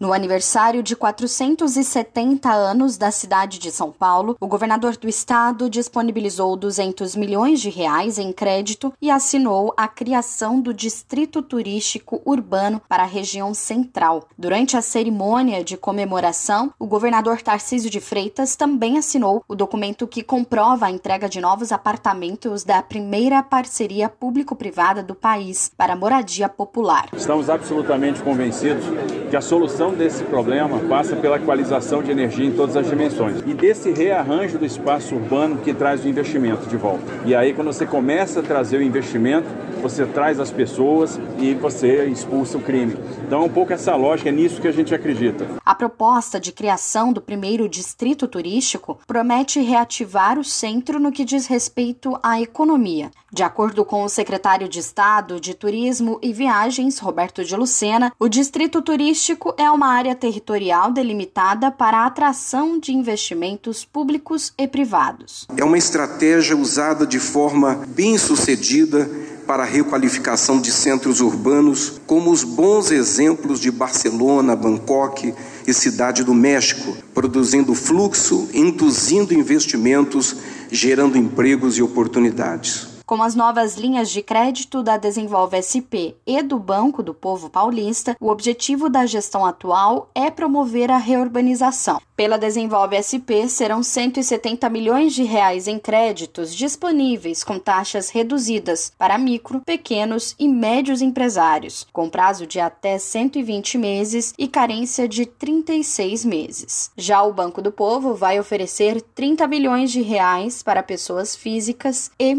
No aniversário de 470 anos da cidade de São Paulo, o governador do estado disponibilizou 200 milhões de reais em crédito e assinou a criação do Distrito Turístico Urbano para a região central. Durante a cerimônia de comemoração, o governador Tarcísio de Freitas também assinou o documento que comprova a entrega de novos apartamentos da primeira parceria público-privada do país para moradia popular. Estamos absolutamente convencidos que a solução desse problema passa pela equalização de energia em todas as dimensões e desse rearranjo do espaço urbano que traz o investimento de volta. E aí, quando você começa a trazer o investimento, você traz as pessoas e você expulsa o crime. Então, é um pouco essa lógica, é nisso que a gente acredita. A proposta de criação do primeiro distrito turístico promete reativar o centro no que diz respeito à economia. De acordo com o secretário de Estado de Turismo e Viagens, Roberto de Lucena, o distrito turístico é uma área territorial delimitada para a atração de investimentos públicos e privados. É uma estratégia usada de forma bem sucedida para a requalificação de centros urbanos, como os bons exemplos de Barcelona, Bangkok e Cidade do México, produzindo fluxo, induzindo investimentos, gerando empregos e oportunidades. Com as novas linhas de crédito da Desenvolve SP e do Banco do Povo Paulista, o objetivo da gestão atual é promover a reurbanização. Pela Desenvolve SP, serão 170 milhões de reais em créditos disponíveis com taxas reduzidas para micro, pequenos e médios empresários, com prazo de até 120 meses e carência de 36 meses. Já o Banco do Povo vai oferecer 30 milhões de reais para pessoas físicas e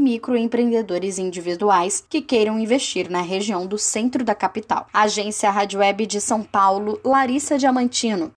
microempreendedores individuais que queiram investir na região do centro da capital. Agência Rádio Web de São Paulo, Larissa Diamantino.